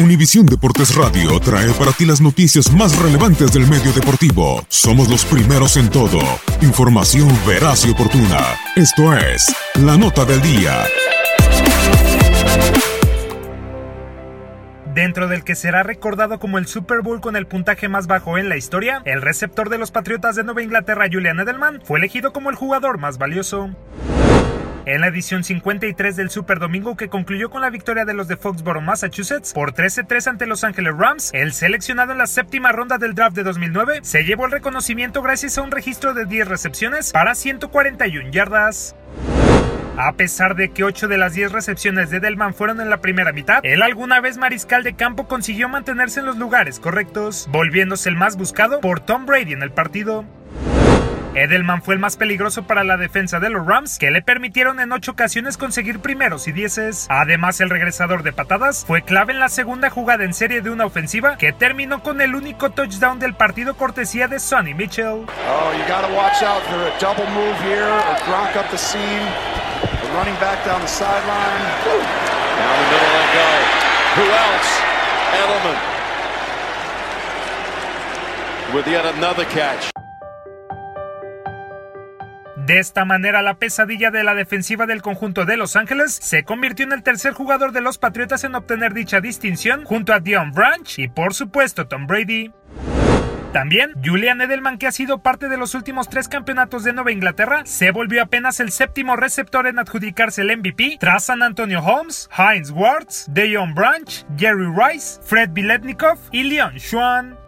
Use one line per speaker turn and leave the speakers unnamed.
Univisión Deportes Radio trae para ti las noticias más relevantes del medio deportivo. Somos los primeros en todo. Información veraz y oportuna. Esto es La Nota del Día.
Dentro del que será recordado como el Super Bowl con el puntaje más bajo en la historia, el receptor de los Patriotas de Nueva Inglaterra, Julian Edelman, fue elegido como el jugador más valioso. En la edición 53 del Super Domingo que concluyó con la victoria de los de Foxborough, Massachusetts, por 13-3 ante Los Ángeles Rams, el seleccionado en la séptima ronda del draft de 2009 se llevó el reconocimiento gracias a un registro de 10 recepciones para 141 yardas. A pesar de que 8 de las 10 recepciones de Delman fueron en la primera mitad, él alguna vez mariscal de campo consiguió mantenerse en los lugares correctos, volviéndose el más buscado por Tom Brady en el partido. Edelman fue el más peligroso para la defensa de los Rams, que le permitieron en 8 ocasiones conseguir primeros y dieces. Además, el regresador de patadas fue clave en la segunda jugada en serie de una ofensiva que terminó con el único touchdown del partido cortesía de Sonny Mitchell.
Oh, you got to watch out for a double move here or Gronk up the seam. The running back down the sideline.
Down the middle they go. Who else? Edelman. With yet another catch.
De esta manera, la pesadilla de la defensiva del conjunto de Los Ángeles se convirtió en el tercer jugador de los Patriotas en obtener dicha distinción, junto a Dion Branch y, por supuesto, Tom Brady. También, Julian Edelman, que ha sido parte de los últimos tres campeonatos de Nueva Inglaterra, se volvió apenas el séptimo receptor en adjudicarse el MVP tras San Antonio Holmes, Heinz Wards, Dion Branch, Jerry Rice, Fred Biletnikoff y Leon Schwann.